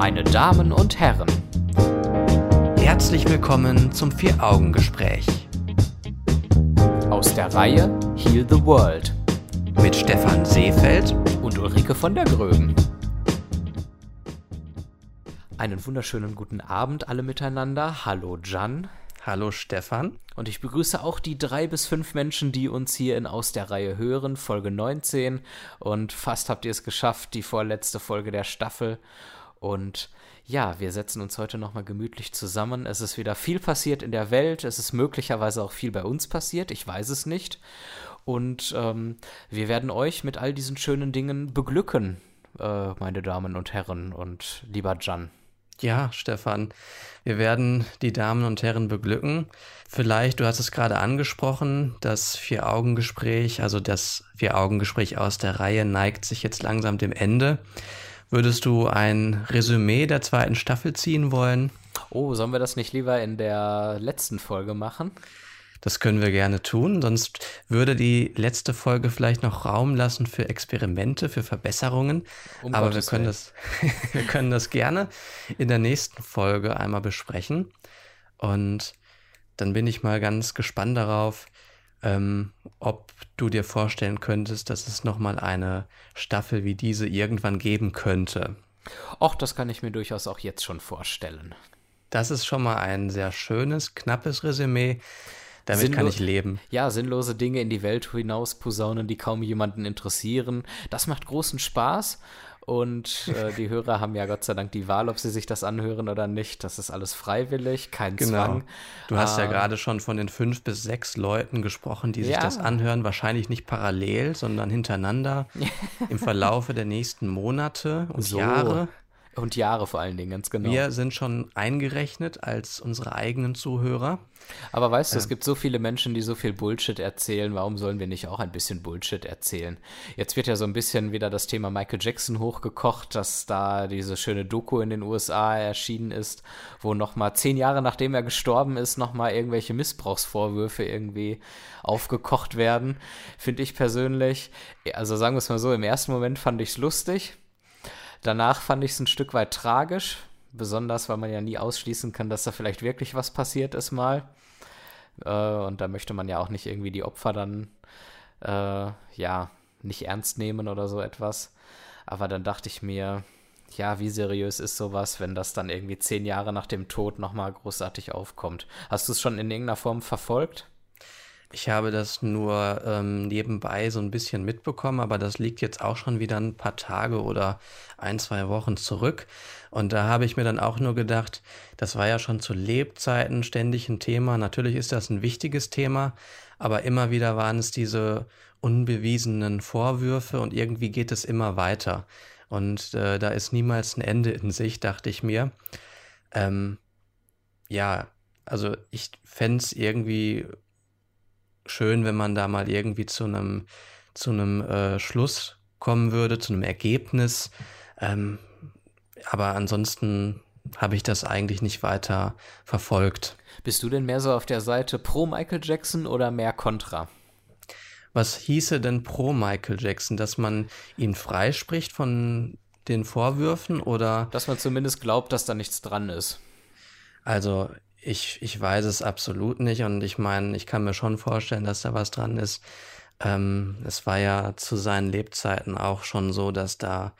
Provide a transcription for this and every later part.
Meine Damen und Herren, Herzlich willkommen zum Vier-Augen-Gespräch aus der Reihe Heal the World mit Stefan Seefeld. und Ulrike von der Gröben. Einen wunderschönen guten Abend alle miteinander. Hallo Jan. Hallo Stefan. Und ich begrüße auch die drei bis fünf Menschen, die uns hier in Aus der Reihe hören, Folge 19. Und fast habt ihr es geschafft, die vorletzte Folge der Staffel. Und ja, wir setzen uns heute nochmal gemütlich zusammen. Es ist wieder viel passiert in der Welt. Es ist möglicherweise auch viel bei uns passiert. Ich weiß es nicht. Und ähm, wir werden euch mit all diesen schönen Dingen beglücken, äh, meine Damen und Herren und lieber Jan. Ja, Stefan, wir werden die Damen und Herren beglücken. Vielleicht, du hast es gerade angesprochen, das Vier-Augen-Gespräch, also das Vier-Augen-Gespräch aus der Reihe neigt sich jetzt langsam dem Ende. Würdest du ein Resümee der zweiten Staffel ziehen wollen? Oh, sollen wir das nicht lieber in der letzten Folge machen? Das können wir gerne tun, sonst würde die letzte Folge vielleicht noch Raum lassen für Experimente, für Verbesserungen. Um Aber wir können, das, wir können das gerne in der nächsten Folge einmal besprechen. Und dann bin ich mal ganz gespannt darauf, ähm, ob du dir vorstellen könntest, dass es nochmal eine Staffel wie diese irgendwann geben könnte. Och, das kann ich mir durchaus auch jetzt schon vorstellen. Das ist schon mal ein sehr schönes, knappes Resümee. Damit kann Sinnlo- ich leben. Ja, sinnlose Dinge in die Welt hinaus posaunen, die kaum jemanden interessieren. Das macht großen Spaß. Und äh, die Hörer haben ja Gott sei Dank die Wahl, ob sie sich das anhören oder nicht. Das ist alles freiwillig, kein Genau. Zwang. Du hast ja Ähm, gerade schon von den fünf bis sechs Leuten gesprochen, die sich Ja. das anhören. Wahrscheinlich nicht parallel, sondern hintereinander im Verlaufe der nächsten Monate und So. Jahre. Und Jahre vor allen Dingen, ganz genau. Wir sind schon eingerechnet als unsere eigenen Zuhörer. Aber weißt du, es gibt so viele Menschen, die so viel Bullshit erzählen. Warum sollen wir nicht auch ein bisschen Bullshit erzählen? Jetzt wird ja so ein bisschen wieder das Thema Michael Jackson hochgekocht, dass da diese schöne Doku in den USA erschienen ist, wo nochmal zehn Jahre nachdem er gestorben ist, nochmal irgendwelche Missbrauchsvorwürfe irgendwie aufgekocht werden. Finde ich persönlich, also sagen wir es mal so, im ersten Moment fand ich es lustig. Danach fand ich es ein Stück weit tragisch, besonders weil man ja nie ausschließen kann, dass da vielleicht wirklich was passiert ist mal. Äh, und da möchte man ja auch nicht irgendwie die Opfer dann, äh, ja, nicht ernst nehmen oder so etwas. Aber dann dachte ich mir, ja, wie seriös ist sowas, wenn das dann irgendwie zehn Jahre nach dem Tod nochmal großartig aufkommt? Hast du es schon in irgendeiner Form verfolgt? Ich habe das nur ähm, nebenbei so ein bisschen mitbekommen, aber das liegt jetzt auch schon wieder ein paar Tage oder ein, zwei Wochen zurück. Und da habe ich mir dann auch nur gedacht, das war ja schon zu Lebzeiten ständig ein Thema. Natürlich ist das ein wichtiges Thema, aber immer wieder waren es diese unbewiesenen Vorwürfe und irgendwie geht es immer weiter. Und äh, da ist niemals ein Ende in sich, dachte ich mir. Ähm, ja, also ich fände es irgendwie schön, wenn man da mal irgendwie zu einem zu einem äh, Schluss kommen würde, zu einem Ergebnis. Ähm, aber ansonsten habe ich das eigentlich nicht weiter verfolgt. Bist du denn mehr so auf der Seite pro Michael Jackson oder mehr contra? Was hieße denn pro Michael Jackson, dass man ihn freispricht von den Vorwürfen oder Dass man zumindest glaubt, dass da nichts dran ist. Also ich, ich weiß es absolut nicht und ich meine, ich kann mir schon vorstellen, dass da was dran ist. Ähm, es war ja zu seinen Lebzeiten auch schon so, dass da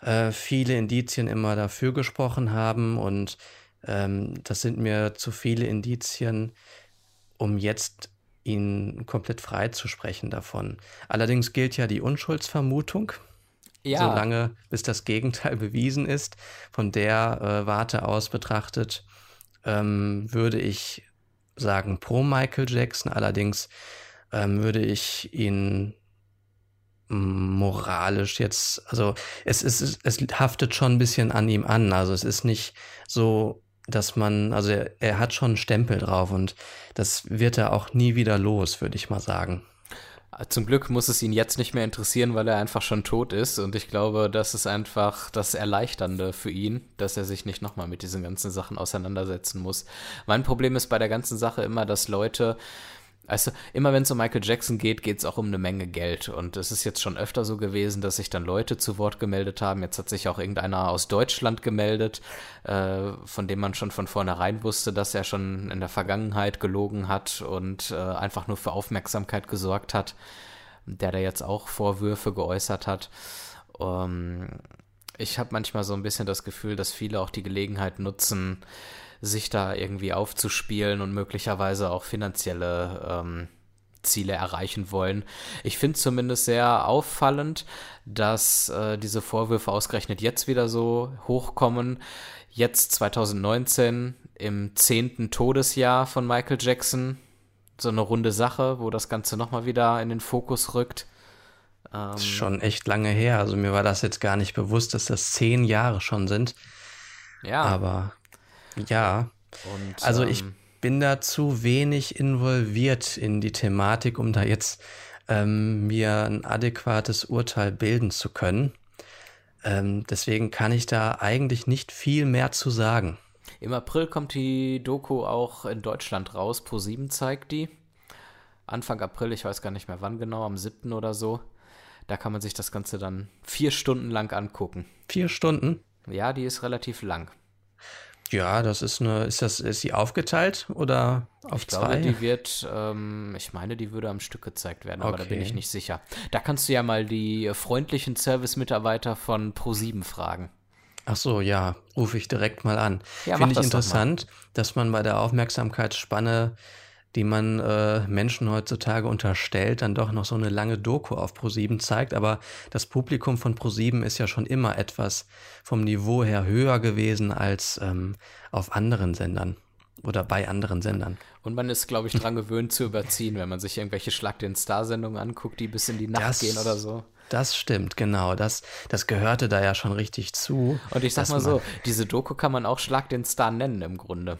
äh, viele Indizien immer dafür gesprochen haben und ähm, das sind mir zu viele Indizien, um jetzt ihn komplett freizusprechen davon. Allerdings gilt ja die Unschuldsvermutung Ja, solange bis das Gegenteil bewiesen ist. Von der äh, Warte aus betrachtet ähm, würde ich sagen pro Michael Jackson. Allerdings ähm, würde ich ihn moralisch jetzt, also es ist, es haftet schon ein bisschen an ihm an. Also es ist nicht so, dass man, also er, er hat schon einen Stempel drauf und das wird er auch nie wieder los, würde ich mal sagen. Zum Glück muss es ihn jetzt nicht mehr interessieren, weil er einfach schon tot ist. Und ich glaube, das ist einfach das Erleichternde für ihn, dass er sich nicht nochmal mit diesen ganzen Sachen auseinandersetzen muss. Mein Problem ist bei der ganzen Sache immer, dass Leute Weißt du, immer wenn es um Michael Jackson geht, geht es auch um eine Menge Geld. Und es ist jetzt schon öfter so gewesen, dass sich dann Leute zu Wort gemeldet haben. Jetzt hat sich auch irgendeiner aus Deutschland gemeldet, äh, von dem man schon von vornherein wusste, dass er schon in der Vergangenheit gelogen hat und äh, einfach nur für Aufmerksamkeit gesorgt hat, der da jetzt auch Vorwürfe geäußert hat. Ähm, ich habe manchmal so ein bisschen das Gefühl, dass viele auch die Gelegenheit nutzen, sich da irgendwie aufzuspielen und möglicherweise auch finanzielle ähm, Ziele erreichen wollen. Ich finde zumindest sehr auffallend, dass äh, diese Vorwürfe ausgerechnet jetzt wieder so hochkommen. Jetzt 2019 im zehnten Todesjahr von Michael Jackson. So eine runde Sache, wo das Ganze nochmal wieder in den Fokus rückt. Ähm, das ist schon echt lange her. Also mir war das jetzt gar nicht bewusst, dass das zehn Jahre schon sind. Ja. Aber ja. Und, also ich ähm, bin da zu wenig involviert in die Thematik, um da jetzt ähm, mir ein adäquates Urteil bilden zu können. Ähm, deswegen kann ich da eigentlich nicht viel mehr zu sagen. Im April kommt die Doku auch in Deutschland raus. Pro7 zeigt die. Anfang April, ich weiß gar nicht mehr wann genau, am 7. oder so. Da kann man sich das Ganze dann vier Stunden lang angucken. Vier Stunden? Ja, die ist relativ lang. Ja, das ist eine, ist das, ist sie aufgeteilt oder auf ich zwei? Ich glaube, die wird, ähm, ich meine, die würde am Stück gezeigt werden, aber okay. da bin ich nicht sicher. Da kannst du ja mal die freundlichen Service-Mitarbeiter von Pro7 fragen. Ach so, ja, rufe ich direkt mal an. Ja, Finde ich interessant, dass man bei der Aufmerksamkeitsspanne die man äh, Menschen heutzutage unterstellt, dann doch noch so eine lange Doku auf ProSieben zeigt. Aber das Publikum von ProSieben ist ja schon immer etwas vom Niveau her höher gewesen als ähm, auf anderen Sendern oder bei anderen Sendern. Und man ist, glaube ich, dran gewöhnt zu überziehen, wenn man sich irgendwelche Schlag den Star-Sendungen anguckt, die bis in die Nacht das, gehen oder so. Das stimmt, genau. Das, das gehörte da ja schon richtig zu. Und ich sag mal so, diese Doku kann man auch Schlag den Star nennen im Grunde.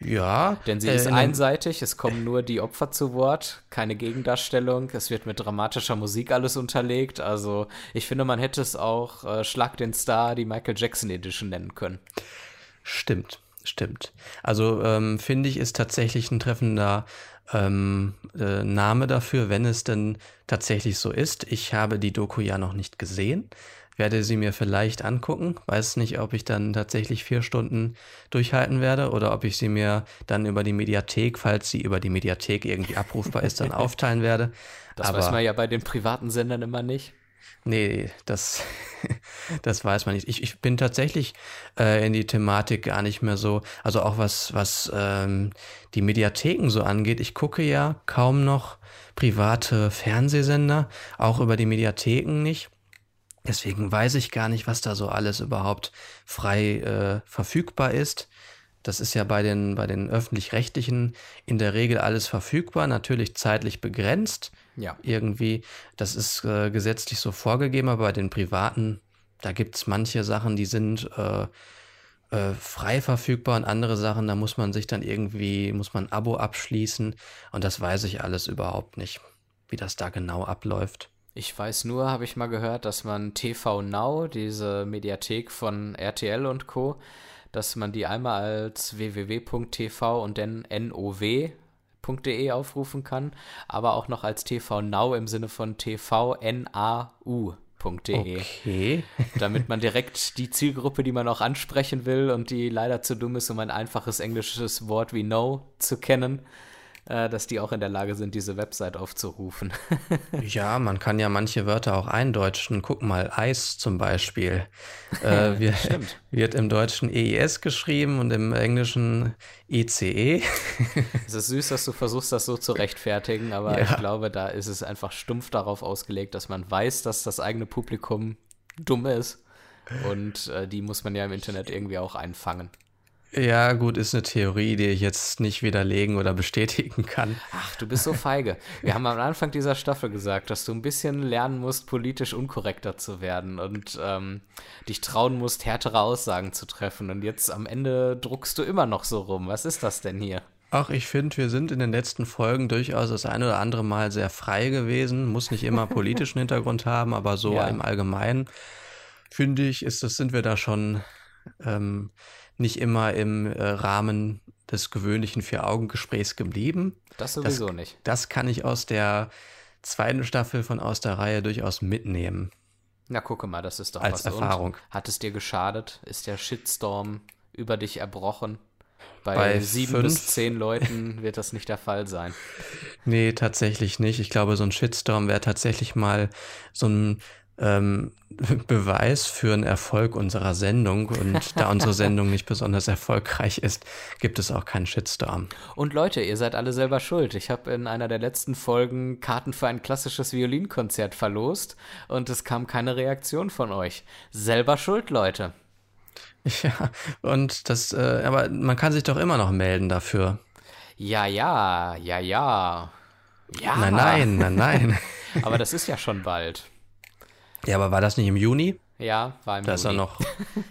Ja. Denn sie äh, ist einseitig, es kommen nur die Opfer zu Wort, keine Gegendarstellung, es wird mit dramatischer Musik alles unterlegt. Also ich finde, man hätte es auch äh, Schlag den Star, die Michael Jackson Edition nennen können. Stimmt, stimmt. Also ähm, finde ich, ist tatsächlich ein treffender ähm, äh, Name dafür, wenn es denn tatsächlich so ist. Ich habe die Doku ja noch nicht gesehen werde sie mir vielleicht angucken. Weiß nicht, ob ich dann tatsächlich vier Stunden durchhalten werde oder ob ich sie mir dann über die Mediathek, falls sie über die Mediathek irgendwie abrufbar ist, dann aufteilen werde. Das Aber, weiß man ja bei den privaten Sendern immer nicht. Nee, das, das weiß man nicht. Ich, ich bin tatsächlich äh, in die Thematik gar nicht mehr so, also auch was, was ähm, die Mediatheken so angeht. Ich gucke ja kaum noch private Fernsehsender, auch über die Mediatheken nicht. Deswegen weiß ich gar nicht, was da so alles überhaupt frei äh, verfügbar ist. Das ist ja bei den, bei den öffentlich-rechtlichen in der Regel alles verfügbar, natürlich zeitlich begrenzt. Ja. Irgendwie, das ist äh, gesetzlich so vorgegeben, aber bei den privaten, da gibt es manche Sachen, die sind äh, äh, frei verfügbar und andere Sachen, da muss man sich dann irgendwie, muss man ein Abo abschließen und das weiß ich alles überhaupt nicht, wie das da genau abläuft. Ich weiß nur, habe ich mal gehört, dass man TV Now, diese Mediathek von RTL und Co., dass man die einmal als www.tv und dann now.de aufrufen kann, aber auch noch als TV Now im Sinne von tvnau.de. Okay. damit man direkt die Zielgruppe, die man auch ansprechen will und die leider zu dumm ist, um ein einfaches englisches Wort wie No zu kennen, äh, dass die auch in der Lage sind, diese Website aufzurufen. ja, man kann ja manche Wörter auch eindeutschen. Guck mal, Eis zum Beispiel. Äh, wir, wird im Deutschen EIS geschrieben und im Englischen ECE. E. es ist süß, dass du versuchst, das so zu rechtfertigen, aber ja. ich glaube, da ist es einfach stumpf darauf ausgelegt, dass man weiß, dass das eigene Publikum dumm ist. Und äh, die muss man ja im Internet irgendwie auch einfangen. Ja, gut, ist eine Theorie, die ich jetzt nicht widerlegen oder bestätigen kann. Ach, du bist so feige. Wir haben am Anfang dieser Staffel gesagt, dass du ein bisschen lernen musst, politisch unkorrekter zu werden und ähm, dich trauen musst, härtere Aussagen zu treffen. Und jetzt am Ende druckst du immer noch so rum. Was ist das denn hier? Ach, ich finde, wir sind in den letzten Folgen durchaus das ein oder andere Mal sehr frei gewesen. Muss nicht immer politischen Hintergrund haben, aber so ja. im Allgemeinen finde ich, ist das, sind wir da schon ähm, nicht immer im äh, Rahmen des gewöhnlichen Vier-Augen-Gesprächs geblieben. Das sowieso das, nicht. Das kann ich aus der zweiten Staffel von Aus der Reihe durchaus mitnehmen. Na, gucke mal, das ist doch Als was. Erfahrung. Und hat es dir geschadet? Ist der Shitstorm über dich erbrochen? Bei, Bei sieben fünf? bis zehn Leuten wird das nicht der Fall sein. Nee, tatsächlich nicht. Ich glaube, so ein Shitstorm wäre tatsächlich mal so ein ähm, Beweis für einen Erfolg unserer Sendung. Und da unsere Sendung nicht besonders erfolgreich ist, gibt es auch keinen Shitstorm. Und Leute, ihr seid alle selber schuld. Ich habe in einer der letzten Folgen Karten für ein klassisches Violinkonzert verlost und es kam keine Reaktion von euch. Selber schuld, Leute. Ja, und das, äh, aber man kann sich doch immer noch melden dafür. Ja, ja, ja, ja. Ja. Nein, nein, nein, nein. Aber das ist ja schon bald. Ja, aber war das nicht im Juni? Ja, war im Das ist Juni. noch,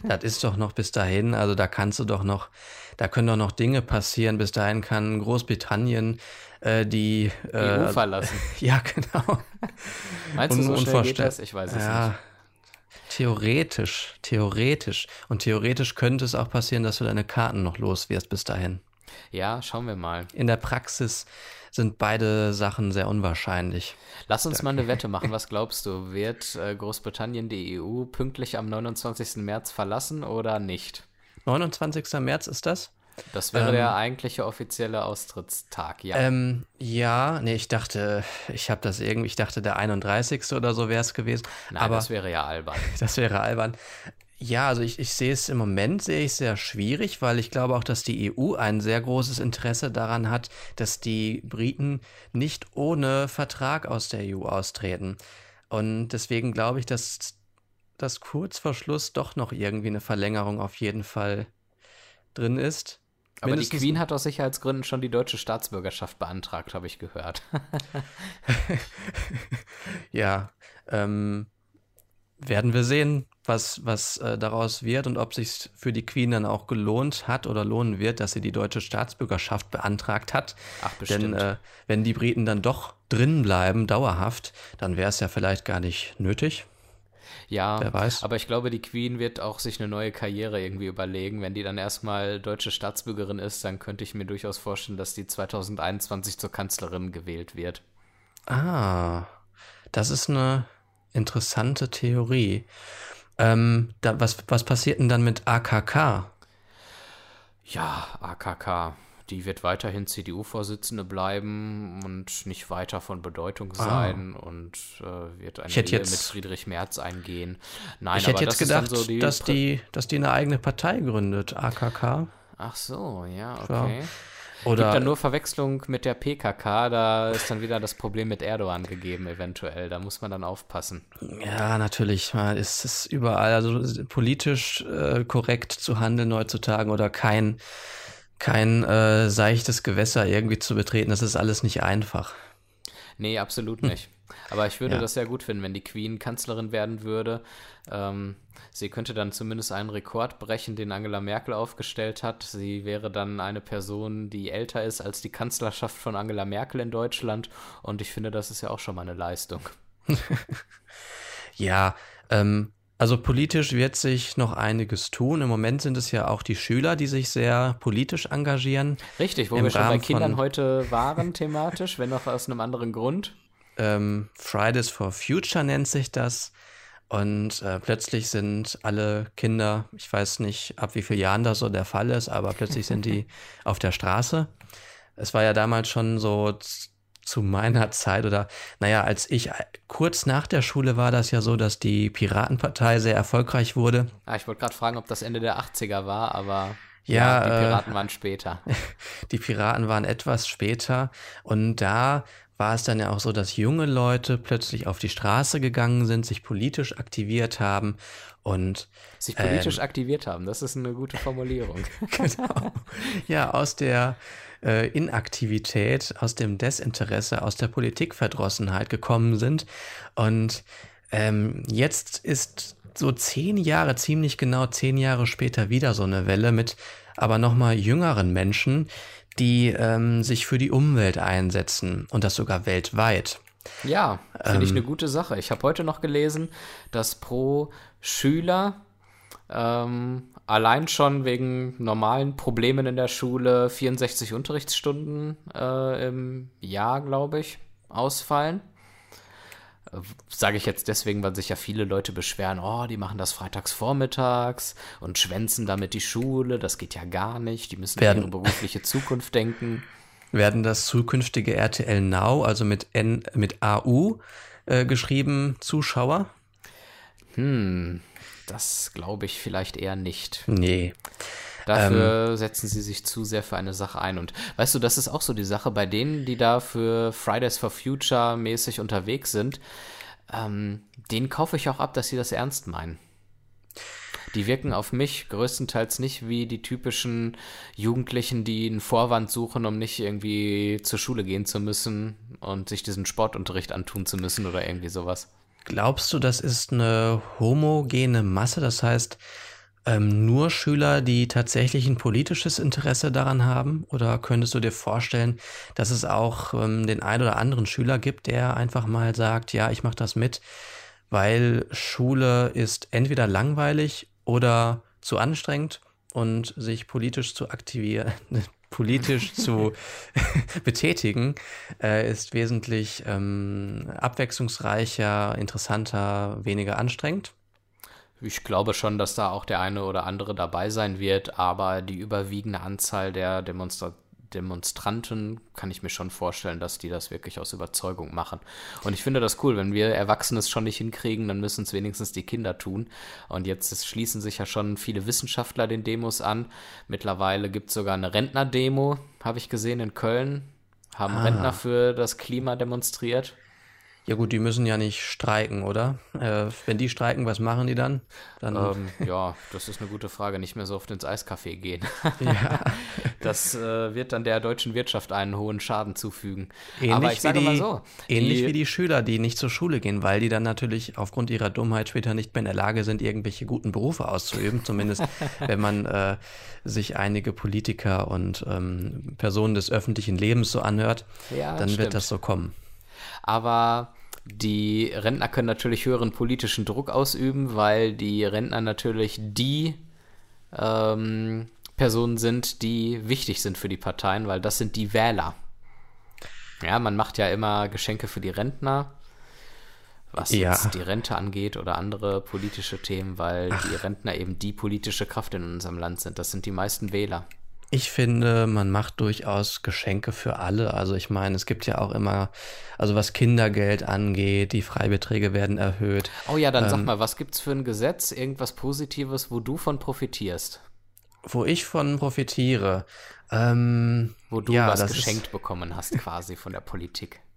das ist doch noch bis dahin, also da kannst du doch noch, da können doch noch Dinge passieren. Bis dahin kann Großbritannien äh, die EU äh, verlassen. Ja, genau. Meinst du, so schnell geht das? Ich weiß es ja, nicht. Theoretisch, theoretisch. Und theoretisch könnte es auch passieren, dass du deine Karten noch los wirst bis dahin. Ja, schauen wir mal. In der Praxis sind beide Sachen sehr unwahrscheinlich. Lass uns mal eine Wette machen. Was glaubst du? Wird äh, Großbritannien die EU pünktlich am 29. März verlassen oder nicht? 29. März ist das? Das wäre Ähm, der eigentliche offizielle Austrittstag, ja. Ähm, ja, nee, ich dachte, ich habe das irgendwie, ich dachte, der 31. oder so wäre es gewesen. Nein, aber das wäre ja albern. Das wäre albern. Ja, also ich, ich sehe es im Moment sehe ich sehr schwierig, weil ich glaube auch, dass die EU ein sehr großes Interesse daran hat, dass die Briten nicht ohne Vertrag aus der EU austreten. Und deswegen glaube ich, dass das kurz vor Schluss doch noch irgendwie eine Verlängerung auf jeden Fall drin ist. Aber die Mindestens- Queen hat aus Sicherheitsgründen schon die deutsche Staatsbürgerschaft beantragt, habe ich gehört. Ja, ähm, werden wir sehen, was, was äh, daraus wird und ob sich für die Queen dann auch gelohnt hat oder lohnen wird, dass sie die deutsche Staatsbürgerschaft beantragt hat. Ach, bestimmt. Denn äh, wenn die Briten dann doch drin bleiben, dauerhaft, dann wäre es ja vielleicht gar nicht nötig. ja, wer weiß. aber ich glaube, die Queen wird auch sich eine neue Karriere irgendwie überlegen. Wenn die dann erstmal deutsche Staatsbürgerin ist, dann könnte ich mir durchaus vorstellen, dass die 2021 zur Kanzlerin gewählt wird. Ah, das ist eine interessante Theorie. Ähm, da, was, was passiert denn dann mit AKK? Ja, AKK, die wird weiterhin CDU-Vorsitzende bleiben und nicht weiter von Bedeutung sein und äh, wird eine Ah. Ehe jetzt- mit Friedrich Merz eingehen. Nein, Ich hätte jetzt gedacht, so die dass, die, dass die eine eigene Partei gründet, AKK. Ach so, ja, Ja. Oder Gibt dann nur Verwechslung mit der PKK, da ist dann wieder das Problem mit Erdogan gegeben, eventuell. Da muss man dann aufpassen. Ja, natürlich. Man ist es überall, also politisch äh, korrekt zu handeln heutzutage oder kein, kein äh, seichtes Gewässer irgendwie zu betreten, das ist alles nicht einfach. Nee, absolut nicht. Aber ich würde Ja. das sehr gut finden, wenn die Queen Kanzlerin werden würde. Ähm, sie könnte dann zumindest einen Rekord brechen, den Angela Merkel aufgestellt hat. Sie wäre dann eine Person, die älter ist als die Kanzlerschaft von Angela Merkel in Deutschland. Und ich finde, das ist ja auch schon mal eine Leistung. Ja, ähm, also politisch wird sich noch einiges tun. Im Moment sind es ja auch die Schüler, die sich sehr politisch engagieren. Richtig, wo Im wir schon bei Rahmen Kindern von- heute waren, thematisch, wenn auch aus einem anderen Grund. Ähm, Fridays for Future nennt sich das. Und äh, plötzlich sind alle Kinder, ich weiß nicht, ab wie vielen Jahren das so der Fall ist, aber plötzlich sind die auf der Straße. Es war ja damals schon so zu meiner Zeit oder, naja, als ich äh, kurz nach der Schule war das ja so, dass die Piratenpartei sehr erfolgreich wurde. Ah, ich wollte gerade fragen, ob das Ende der 80er war, aber Ja, die äh, Piraten waren später. Die Piraten waren etwas später und da war es dann ja auch so, dass junge Leute plötzlich auf die Straße gegangen sind, sich politisch aktiviert haben und Sich Ähm. politisch aktiviert haben, das ist eine gute Formulierung. genau, ja aus der äh, Inaktivität, aus dem Desinteresse, aus der Politikverdrossenheit gekommen sind und ähm, jetzt ist so zehn Jahre, ziemlich genau zehn Jahre später wieder so eine Welle mit aber nochmal jüngeren Menschen, die ähm, sich für die Umwelt einsetzen und das sogar weltweit. Ja, finde Ähm. ich eine gute Sache. Ich habe heute noch gelesen, dass pro Schüler Ähm, allein schon wegen normalen Problemen in der Schule 64 Unterrichtsstunden äh, im Jahr, glaube ich, ausfallen. Sage ich jetzt deswegen, weil sich ja viele Leute beschweren, oh, die machen das freitags vormittags und schwänzen damit die Schule, das geht ja gar nicht, die müssen Werden- an ihre berufliche Zukunft denken. Werden das zukünftige RTL Now, also mit N, mit AU äh, geschrieben, Zuschauer? Hm, das glaube ich vielleicht eher nicht. Nee. Dafür Ähm. setzen sie sich zu sehr für eine Sache ein. Und weißt du, das ist auch so die Sache bei denen, die da für Fridays for Future mäßig unterwegs sind. Ähm, denen kaufe ich auch ab, dass sie das ernst meinen. Die wirken auf mich größtenteils nicht wie die typischen Jugendlichen, die einen Vorwand suchen, um nicht irgendwie zur Schule gehen zu müssen und sich diesen Sportunterricht antun zu müssen oder irgendwie sowas. Glaubst du, das ist eine homogene Masse? Das heißt, ähm, nur Schüler, die tatsächlich ein politisches Interesse daran haben? Oder könntest du dir vorstellen, dass es auch ähm, den einen oder anderen Schüler gibt, der einfach mal sagt, ja, ich mache das mit, weil Schule ist entweder langweilig oder zu anstrengend und sich politisch zu aktivieren, politisch zu betätigen, äh, ist wesentlich ähm, abwechslungsreicher, interessanter, weniger anstrengend. Ich glaube schon, dass da auch der eine oder andere dabei sein wird, aber die überwiegende Anzahl der Demonstra Demonstranten kann ich mir schon vorstellen, dass die das wirklich aus Überzeugung machen. Und ich finde das cool, wenn wir Erwachsene es schon nicht hinkriegen, dann müssen es wenigstens die Kinder tun. Und jetzt schließen sich ja schon viele Wissenschaftler den Demos an. Mittlerweile gibt es sogar eine Rentner-Demo, habe ich gesehen in Köln. Haben Ah. Rentner für das Klima demonstriert. Ja gut, die müssen ja nicht streiken, oder? Äh, wenn die streiken, was machen die dann? Dann Ähm, ja, das ist eine gute Frage. Nicht mehr so oft ins Eiscafé gehen. ja, Das äh, wird dann der deutschen Wirtschaft einen hohen Schaden zufügen. ähnlich, Aber ich sage wie die, mal so, ähnlich die, wie die Schüler, die nicht zur Schule gehen, weil die dann natürlich aufgrund ihrer Dummheit später nicht mehr in der Lage sind, irgendwelche guten Berufe auszuüben. Zumindest wenn man äh, sich einige Politiker und ähm, Personen des öffentlichen Lebens so anhört, Ja, dann stimmt. wird das so kommen. Aber die Rentner können natürlich höheren politischen Druck ausüben, weil die Rentner natürlich die ähm, Personen sind, die wichtig sind für die Parteien, weil das sind die Wähler. Ja, man macht ja immer Geschenke für die Rentner, was Ja. jetzt die Rente angeht oder andere politische Themen, weil die Rentner eben die politische Kraft in unserem Land sind. Das sind die meisten Wähler. Ich finde, man macht durchaus Geschenke für alle. Also ich meine, es gibt ja auch immer, also was Kindergeld angeht, die Freibeträge werden erhöht. Oh ja, dann sag Ähm, mal, was gibt's für ein Gesetz, irgendwas Positives, wo du von profitierst? Wo ich von profitiere, ähm, Wo du Ja, was das ist- geschenkt bekommen hast, quasi von der Politik.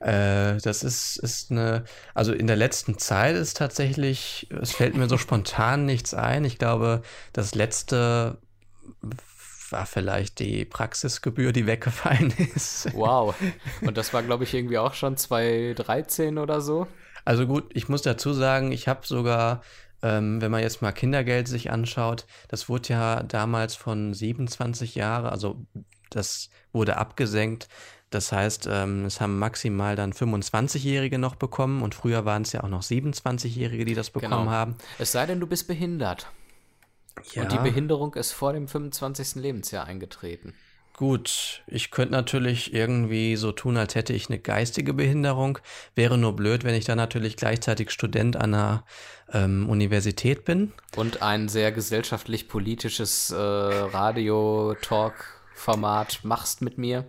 Äh, das ist, ist eine, also in der letzten Zeit ist tatsächlich, es fällt mir so spontan nichts ein. Ich glaube, das letzte war vielleicht die Praxisgebühr, die weggefallen ist. Wow. Und das war, glaube ich, irgendwie auch schon 2013 oder so. Also gut, ich muss dazu sagen, ich habe sogar, ähm, wenn man jetzt mal Kindergeld sich anschaut, das wurde ja damals von 27 Jahre, also das wurde abgesenkt. Das heißt, ähm, es haben maximal dann 25-Jährige noch bekommen und früher waren es ja auch noch 27-Jährige, die das bekommen Genau. haben. Es sei denn, du bist behindert. Ja, Und die Behinderung ist vor dem 25. Lebensjahr eingetreten. gut, ich könnte natürlich irgendwie so tun, als hätte ich eine geistige Behinderung. Wäre nur blöd, wenn ich dann natürlich gleichzeitig Student an einer ähm, Universität bin. Und ein sehr gesellschaftlich-politisches äh, Radio-Talk-Format machst mit mir.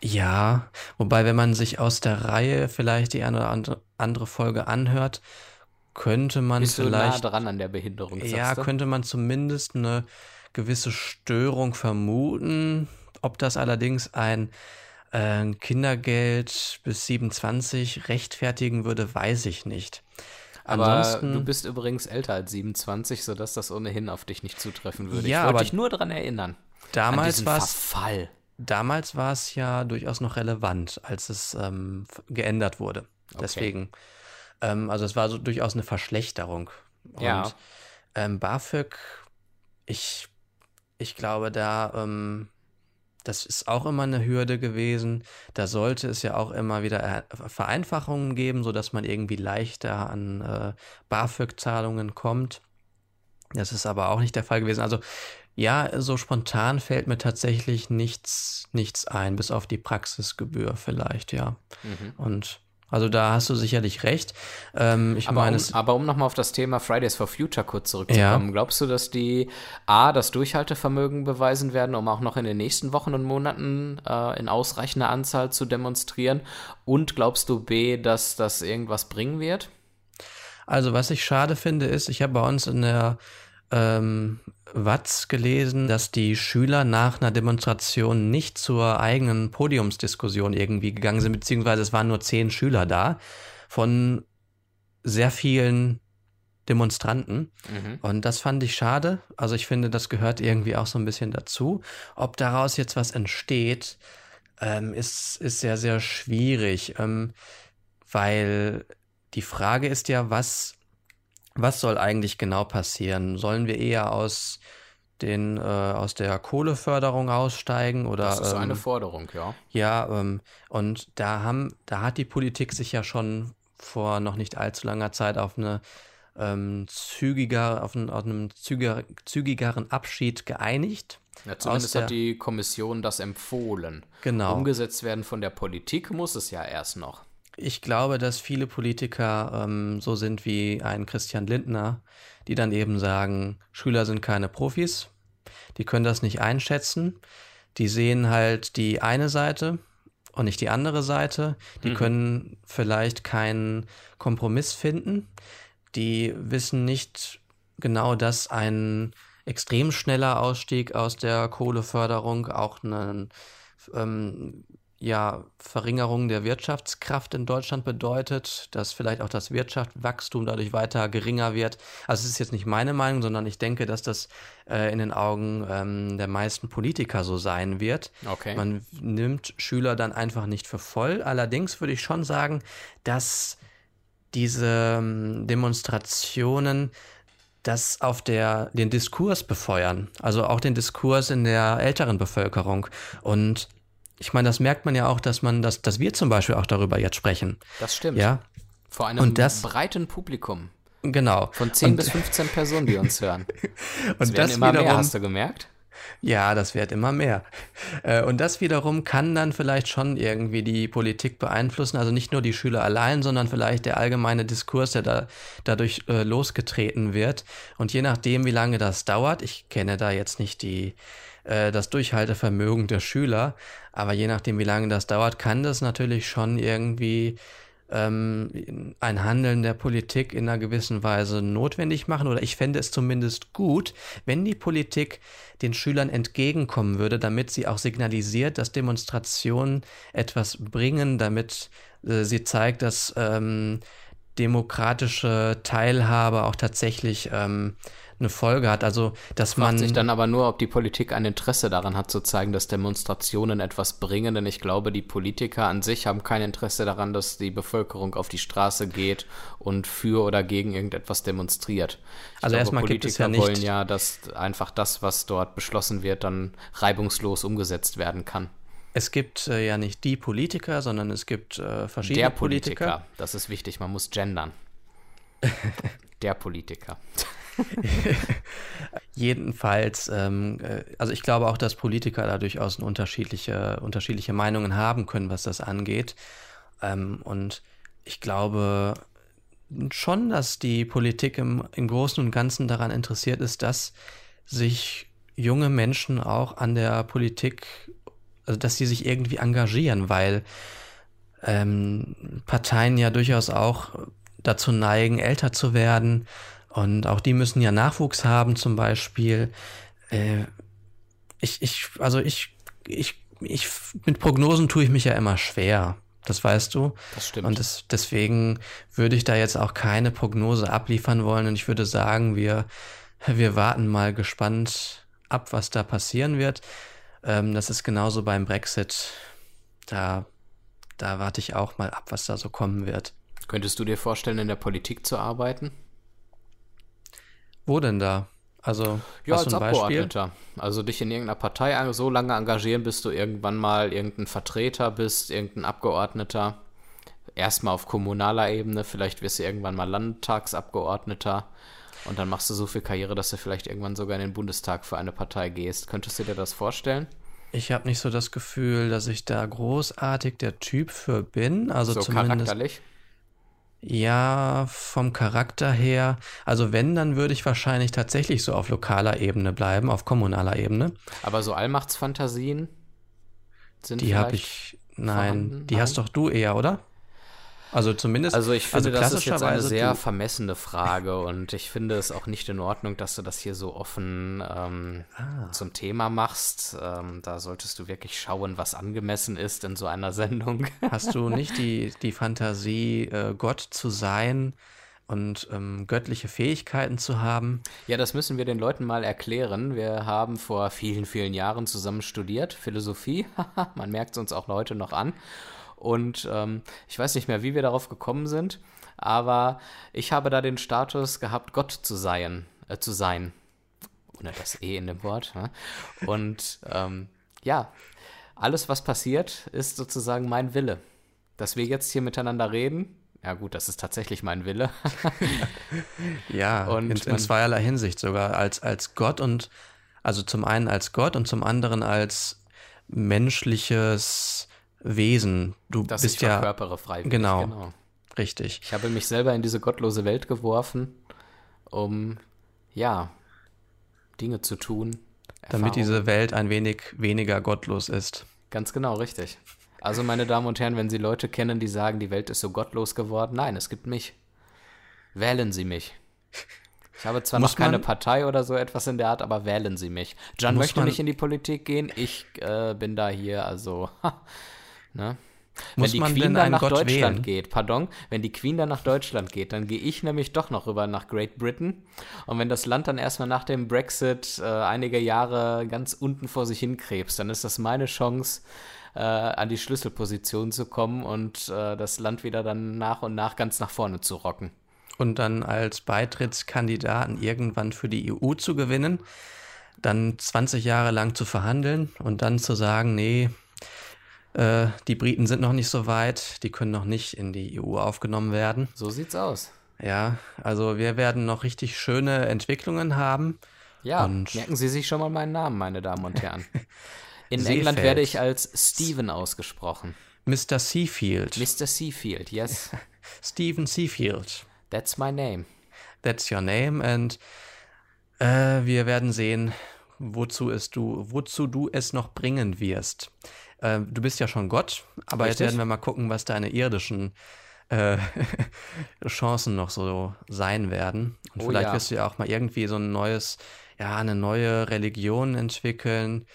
Ja, wobei, wenn man sich aus der Reihe vielleicht die eine oder andere, andere Folge anhört, könnte man Bist du nah vielleicht, dran an der Behinderung, ja, könnte man zumindest eine gewisse Störung vermuten. Ob das allerdings ein äh, Kindergeld bis 27 rechtfertigen würde, weiß ich nicht. Aber Ansonsten, du bist übrigens älter als 27, sodass das ohnehin auf dich nicht zutreffen würde. Ja, ich wollte aber dich nur daran erinnern. damals war es damals war es ja durchaus noch relevant, als es ähm, geändert wurde. Okay. Ähm, also es war so durchaus eine Verschlechterung. Und Ja. ähm, BAföG, ich, ich glaube, da, ähm, das ist auch immer eine Hürde gewesen. Da sollte es ja auch immer wieder Vereinfachungen geben, sodass man irgendwie leichter an äh, BAföG-Zahlungen kommt. Das ist aber auch nicht der Fall gewesen. Also ja, so spontan fällt mir tatsächlich nichts, nichts ein, bis auf die Praxisgebühr vielleicht, ja. Mhm. Und also da hast du sicherlich recht. Ähm, ich aber, meine, um, aber um nochmal auf das Thema Fridays for Future kurz zurückzukommen, ja. glaubst du, dass die A, das Durchhaltevermögen beweisen werden, um auch noch in den nächsten Wochen und Monaten äh, in ausreichender Anzahl zu demonstrieren? Und glaubst du B, dass das irgendwas bringen wird? Also was ich schade finde, ist, ich habe bei uns in der ähm, Watz gelesen, dass die Schüler nach einer Demonstration nicht zur eigenen Podiumsdiskussion irgendwie gegangen sind, beziehungsweise es waren nur zehn Schüler da von sehr vielen Demonstranten. Mhm. Und das fand ich schade. Also ich finde, das gehört irgendwie auch so ein bisschen dazu. Ob daraus jetzt was entsteht, ähm, ist, ist sehr, sehr schwierig, ähm, weil die Frage ist ja, was was soll eigentlich genau passieren? Sollen wir eher aus den äh, aus der Kohleförderung aussteigen oder das ist ähm, eine Forderung, ja. Ja, ähm, und da haben da hat die Politik sich ja schon vor noch nicht allzu langer Zeit auf eine ähm, zügiger auf, einen, auf einem zügiger, zügigeren Abschied geeinigt. Ja, zumindest der, hat die Kommission das empfohlen. Genau. Umgesetzt werden von der Politik muss es ja erst noch. Ich glaube, dass viele Politiker ähm, so sind wie ein Christian Lindner, die dann eben sagen, Schüler sind keine Profis, die können das nicht einschätzen, die sehen halt die eine Seite und nicht die andere Seite, die mhm. können vielleicht keinen Kompromiss finden, die wissen nicht genau, dass ein extrem schneller Ausstieg aus der Kohleförderung auch einen ähm, ja, Verringerung der Wirtschaftskraft in Deutschland bedeutet, dass vielleicht auch das Wirtschaftswachstum dadurch weiter geringer wird. Also es ist jetzt nicht meine Meinung, sondern ich denke, dass das äh, in den Augen ähm, der meisten Politiker so sein wird. Okay. Man nimmt Schüler dann einfach nicht für voll. Allerdings würde ich schon sagen, dass diese ähm, Demonstrationen das auf der, den Diskurs befeuern, also auch den Diskurs in der älteren Bevölkerung. Und ich meine, das merkt man ja auch, dass man, dass, dass wir zum Beispiel auch darüber jetzt sprechen. Das stimmt. Ja. Vor einem und das, breiten Publikum. Genau. Von 10 und, bis 15 Personen, die uns hören. Das und das immer wiederum, mehr, hast du gemerkt? Ja, das wird immer mehr. Äh, und das wiederum kann dann vielleicht schon irgendwie die Politik beeinflussen. Also nicht nur die Schüler allein, sondern vielleicht der allgemeine Diskurs, der da dadurch äh, losgetreten wird. Und je nachdem, wie lange das dauert, ich kenne da jetzt nicht die, äh, das Durchhaltevermögen der Schüler. Aber je nachdem, wie lange das dauert, kann das natürlich schon irgendwie ähm, ein Handeln der Politik in einer gewissen Weise notwendig machen. Oder ich fände es zumindest gut, wenn die Politik den Schülern entgegenkommen würde, damit sie auch signalisiert, dass Demonstrationen etwas bringen, damit äh, sie zeigt, dass ähm, demokratische Teilhabe auch tatsächlich ähm, eine Folge hat. Also, dass Fragt man. sich dann aber nur, ob die Politik ein Interesse daran hat, zu zeigen, dass Demonstrationen etwas bringen. Denn ich glaube, die Politiker an sich haben kein Interesse daran, dass die Bevölkerung auf die Straße geht und für oder gegen irgendetwas demonstriert. Ich also, glaube, erstmal Politiker gibt es ja nicht. wollen ja, dass einfach das, was dort beschlossen wird, dann reibungslos umgesetzt werden kann. Es gibt äh, ja nicht die Politiker, sondern es gibt äh, verschiedene Der Politiker. Politiker. Das ist wichtig, man muss gendern. Der Politiker. Jedenfalls, ähm, äh, also ich glaube auch, dass Politiker da durchaus unterschiedliche, unterschiedliche Meinungen haben können, was das angeht. Ähm, und ich glaube schon, dass die Politik im, im Großen und Ganzen daran interessiert ist, dass sich junge Menschen auch an der Politik, also dass sie sich irgendwie engagieren, weil ähm, Parteien ja durchaus auch dazu neigen, älter zu werden und auch die müssen ja Nachwuchs haben, zum Beispiel. Äh, ich, ich, also ich, ich, ich, mit Prognosen tue ich mich ja immer schwer. Das weißt du. Das stimmt. Und das, deswegen würde ich da jetzt auch keine Prognose abliefern wollen. Und ich würde sagen, wir, wir warten mal gespannt ab, was da passieren wird. Ähm, das ist genauso beim Brexit. Da, da warte ich auch mal ab, was da so kommen wird. Könntest du dir vorstellen, in der Politik zu arbeiten? Wo denn da? Also, ja, als Abgeordneter. Also dich in irgendeiner Partei so lange engagieren, bis du irgendwann mal irgendein Vertreter bist, irgendein Abgeordneter. erstmal auf kommunaler Ebene, vielleicht wirst du irgendwann mal Landtagsabgeordneter und dann machst du so viel Karriere, dass du vielleicht irgendwann sogar in den Bundestag für eine Partei gehst. Könntest du dir das vorstellen? Ich habe nicht so das Gefühl, dass ich da großartig der Typ für bin. Also so zumindest. charakterlich? Ja, vom Charakter her. Also wenn, dann würde ich wahrscheinlich tatsächlich so auf lokaler Ebene bleiben, auf kommunaler Ebene. Aber so Allmachtsfantasien sind Die habe ich. Nein, die nein? hast doch du eher, oder? Also zumindest. Also ich finde, also das ist jetzt eine sehr vermessene Frage und ich finde es auch nicht in Ordnung, dass du das hier so offen ähm, ah. zum Thema machst. Ähm, da solltest du wirklich schauen, was angemessen ist in so einer Sendung. Hast du nicht die, die Fantasie, äh, Gott zu sein? und ähm, göttliche Fähigkeiten zu haben. Ja, das müssen wir den Leuten mal erklären. Wir haben vor vielen, vielen Jahren zusammen studiert, Philosophie. Man merkt es uns auch heute noch an. Und ähm, ich weiß nicht mehr, wie wir darauf gekommen sind, aber ich habe da den Status gehabt, Gott zu sein, äh, zu sein. Ohne das E in dem Wort. Ne? Und ähm, ja, alles, was passiert, ist sozusagen mein Wille. Dass wir jetzt hier miteinander reden, ja gut, das ist tatsächlich mein Wille. ja, und, in, in zweierlei Hinsicht sogar als, als Gott und also zum einen als Gott und zum anderen als menschliches Wesen. Du das bist ich ja verkörpere freiwillig. Genau, genau. Richtig. Ich habe mich selber in diese gottlose Welt geworfen, um ja Dinge zu tun. Damit diese Welt ein wenig weniger gottlos ist. Ganz genau, richtig. Also, meine Damen und Herren, wenn Sie Leute kennen, die sagen, die Welt ist so gottlos geworden, nein, es gibt mich. Wählen Sie mich. Ich habe zwar muss noch keine Partei oder so etwas in der Art, aber wählen Sie mich. John möchte nicht in die Politik gehen. Ich äh, bin da hier, also Ne? Muss wenn die Queen dann nach Gott Deutschland wählen? geht, pardon, wenn die Queen dann nach Deutschland geht, dann gehe ich nämlich doch noch rüber nach Great Britain. Und wenn das Land dann erstmal nach dem Brexit äh, einige Jahre ganz unten vor sich hinkrebst, dann ist das meine Chance, äh, an die Schlüsselposition zu kommen und äh, das Land wieder dann nach und nach ganz nach vorne zu rocken. Und dann als Beitrittskandidaten irgendwann für die EU zu gewinnen, dann 20 Jahre lang zu verhandeln und dann zu sagen, nee, äh, die Briten sind noch nicht so weit, die können noch nicht in die EU aufgenommen werden. So sieht's aus. Ja, also wir werden noch richtig schöne Entwicklungen haben. Ja, und merken Sie sich schon mal meinen Namen, meine Damen und Herren. In England werde ich als Stephen ausgesprochen. Mr. Seafield. Mr. Seafield, yes. Stephen Seafield. That's my name. That's your name and äh, wir werden sehen, wozu es du, wozu du es noch bringen wirst. Äh, du bist ja schon Gott, aber Richtig. jetzt werden wir mal gucken, was deine irdischen äh, Chancen noch so sein werden. Und oh, vielleicht ja. wirst du ja auch mal irgendwie so ein neues, ja, eine neue Religion entwickeln.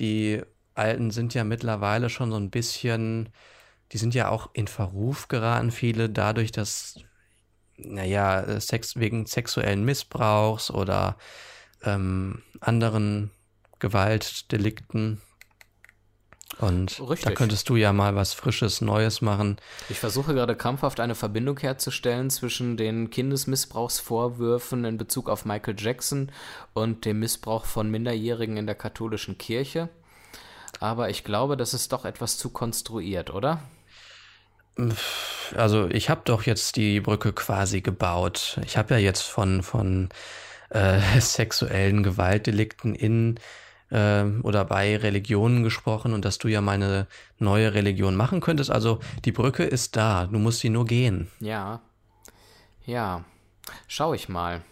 Die alten sind ja mittlerweile schon so ein bisschen, die sind ja auch in Verruf geraten, viele, dadurch, dass, naja, Sex, wegen sexuellen Missbrauchs oder ähm, anderen Gewaltdelikten und Richtig. da könntest du ja mal was Frisches, Neues machen. Ich versuche gerade krampfhaft eine Verbindung herzustellen zwischen den Kindesmissbrauchsvorwürfen in Bezug auf Michael Jackson und dem Missbrauch von Minderjährigen in der katholischen Kirche. Aber ich glaube, das ist doch etwas zu konstruiert, oder? Also ich habe doch jetzt die Brücke quasi gebaut. Ich habe ja jetzt von, von äh, sexuellen Gewaltdelikten in äh, oder bei Religionen gesprochen und dass du ja mal eine neue Religion machen könntest. Also die Brücke ist da, du musst sie nur gehen. Ja. Ja. Schau ich mal.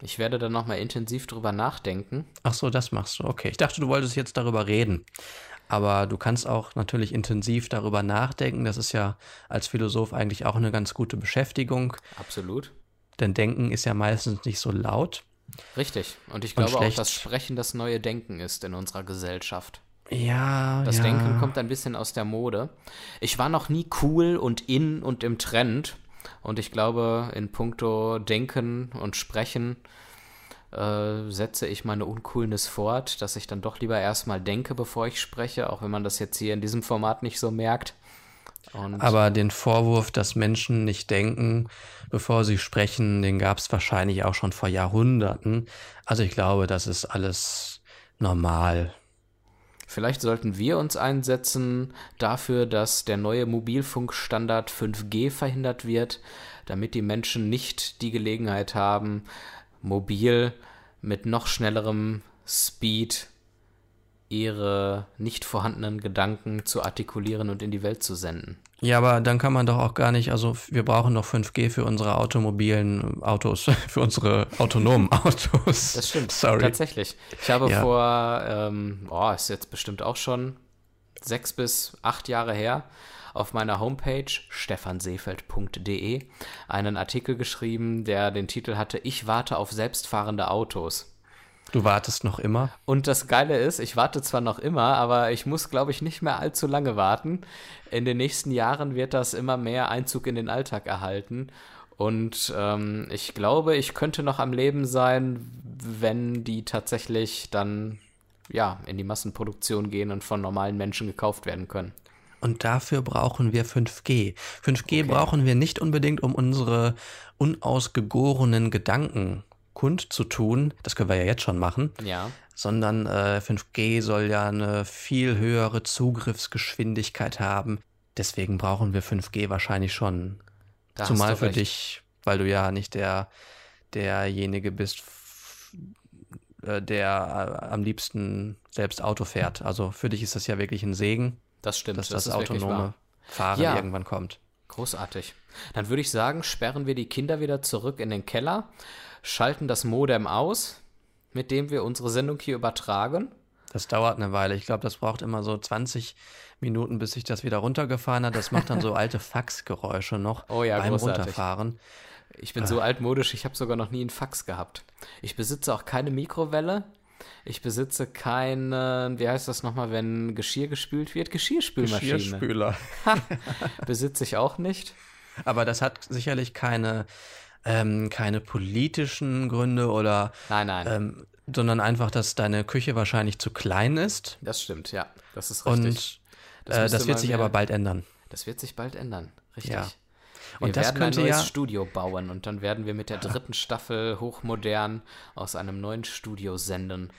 Ich werde dann nochmal intensiv drüber nachdenken. Ach so, das machst du. Okay. Ich dachte, du wolltest jetzt darüber reden. Aber du kannst auch natürlich intensiv darüber nachdenken. Das ist ja als Philosoph eigentlich auch eine ganz gute Beschäftigung. Absolut. Denn Denken ist ja meistens nicht so laut. Richtig. Und ich glaube und auch, dass Sprechen das neue Denken ist in unserer Gesellschaft. Ja. Das ja. Denken kommt ein bisschen aus der Mode. Ich war noch nie cool und in und im Trend. Und ich glaube, in puncto Denken und Sprechen äh, setze ich meine Uncoolness fort, dass ich dann doch lieber erstmal denke, bevor ich spreche, auch wenn man das jetzt hier in diesem Format nicht so merkt. Und Aber den Vorwurf, dass Menschen nicht denken, bevor sie sprechen, den gab es wahrscheinlich auch schon vor Jahrhunderten. Also ich glaube, das ist alles normal. Vielleicht sollten wir uns einsetzen dafür, dass der neue Mobilfunkstandard 5G verhindert wird, damit die Menschen nicht die Gelegenheit haben, mobil mit noch schnellerem Speed ihre nicht vorhandenen Gedanken zu artikulieren und in die Welt zu senden. Ja, aber dann kann man doch auch gar nicht, also wir brauchen noch 5G für unsere automobilen Autos, für unsere autonomen Autos. Das stimmt, Sorry. tatsächlich. Ich habe ja. vor, ähm, oh, ist jetzt bestimmt auch schon sechs bis acht Jahre her, auf meiner Homepage stefanseefeld.de einen Artikel geschrieben, der den Titel hatte Ich warte auf selbstfahrende Autos. Du wartest noch immer? Und das Geile ist, ich warte zwar noch immer, aber ich muss, glaube ich, nicht mehr allzu lange warten. In den nächsten Jahren wird das immer mehr Einzug in den Alltag erhalten. Und ähm, ich glaube, ich könnte noch am Leben sein, wenn die tatsächlich dann ja in die Massenproduktion gehen und von normalen Menschen gekauft werden können. Und dafür brauchen wir 5G. 5G okay. brauchen wir nicht unbedingt, um unsere unausgegorenen Gedanken kundzutun, das können wir ja jetzt schon machen, ja. sondern äh, 5G soll ja eine viel höhere Zugriffsgeschwindigkeit haben. Deswegen brauchen wir 5G wahrscheinlich schon. Da Zumal für recht. dich, weil du ja nicht der derjenige bist, äh, der äh, am liebsten selbst Auto fährt. Also für dich ist das ja wirklich ein Segen. Das stimmt. Dass das, das autonome Fahren ja. irgendwann kommt. Großartig. Dann würde ich sagen, sperren wir die Kinder wieder zurück in den Keller schalten das Modem aus, mit dem wir unsere Sendung hier übertragen. Das dauert eine Weile. Ich glaube, das braucht immer so 20 Minuten, bis sich das wieder runtergefahren hat. Das macht dann so alte Faxgeräusche noch oh ja, beim großartig. Runterfahren. Ich bin äh. so altmodisch, ich habe sogar noch nie einen Fax gehabt. Ich besitze auch keine Mikrowelle. Ich besitze keinen, wie heißt das nochmal, wenn Geschirr gespült wird? Geschirrspülmaschine. Geschirrspüler. besitze ich auch nicht. Aber das hat sicherlich keine ähm, keine politischen Gründe oder nein, nein. Ähm, sondern einfach, dass deine Küche wahrscheinlich zu klein ist. Das stimmt, ja. Das ist richtig. Und das, äh, das wird sich aber bald ändern. Das wird sich bald ändern, richtig. Ja. Wir und das werden könnte ein neues ja Studio bauen und dann werden wir mit der dritten Staffel hochmodern aus einem neuen Studio senden.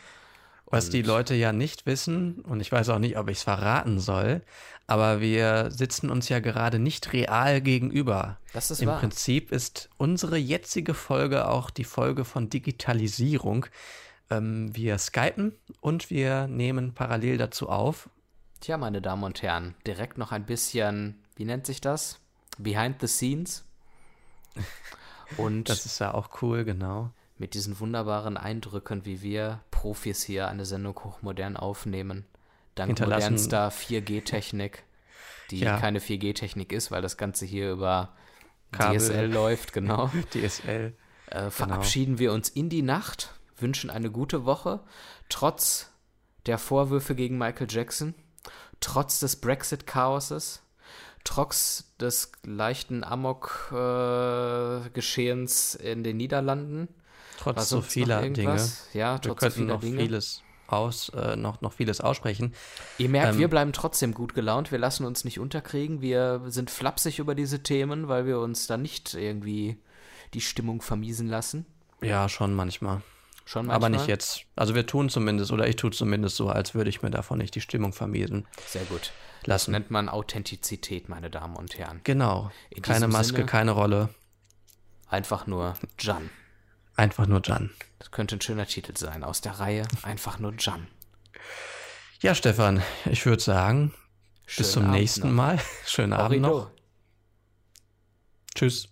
Was die Leute ja nicht wissen, und ich weiß auch nicht, ob ich es verraten soll, aber wir sitzen uns ja gerade nicht real gegenüber. Das ist Im wahr. Prinzip ist unsere jetzige Folge auch die Folge von Digitalisierung. Ähm, wir skypen und wir nehmen parallel dazu auf. Tja, meine Damen und Herren, direkt noch ein bisschen, wie nennt sich das? Behind the scenes. Und das ist ja auch cool, genau mit diesen wunderbaren Eindrücken, wie wir Profis hier eine Sendung hochmodern aufnehmen. Dank modernster 4G-Technik, die ja. keine 4G-Technik ist, weil das Ganze hier über Kabel. DSL läuft, genau. DSL. Äh, genau. verabschieden genau. wir uns in die Nacht, wünschen eine gute Woche, trotz der Vorwürfe gegen Michael Jackson, trotz des Brexit-Chaoses, trotz des leichten Amok-Geschehens äh, in den Niederlanden Trotz so vieler Dinge. Ja, trotz wir könnten so noch Dinge. vieles aus, äh, noch, noch vieles aussprechen. Ihr merkt, ähm, wir bleiben trotzdem gut gelaunt, wir lassen uns nicht unterkriegen, wir sind flapsig über diese Themen, weil wir uns da nicht irgendwie die Stimmung vermiesen lassen. Ja, schon manchmal. Schon manchmal. Aber nicht jetzt. Also wir tun zumindest, oder ich tue zumindest so, als würde ich mir davon nicht die Stimmung vermiesen. Sehr gut. Das nennt man Authentizität, meine Damen und Herren. Genau. In keine Maske, Sinne, keine Rolle. Einfach nur Jan. Einfach nur Jan. Das könnte ein schöner Titel sein. Aus der Reihe Einfach nur Jan. Ja, Stefan, ich würde sagen, Schönen bis zum Abend nächsten noch. Mal. Schönen Abend noch. Tschüss.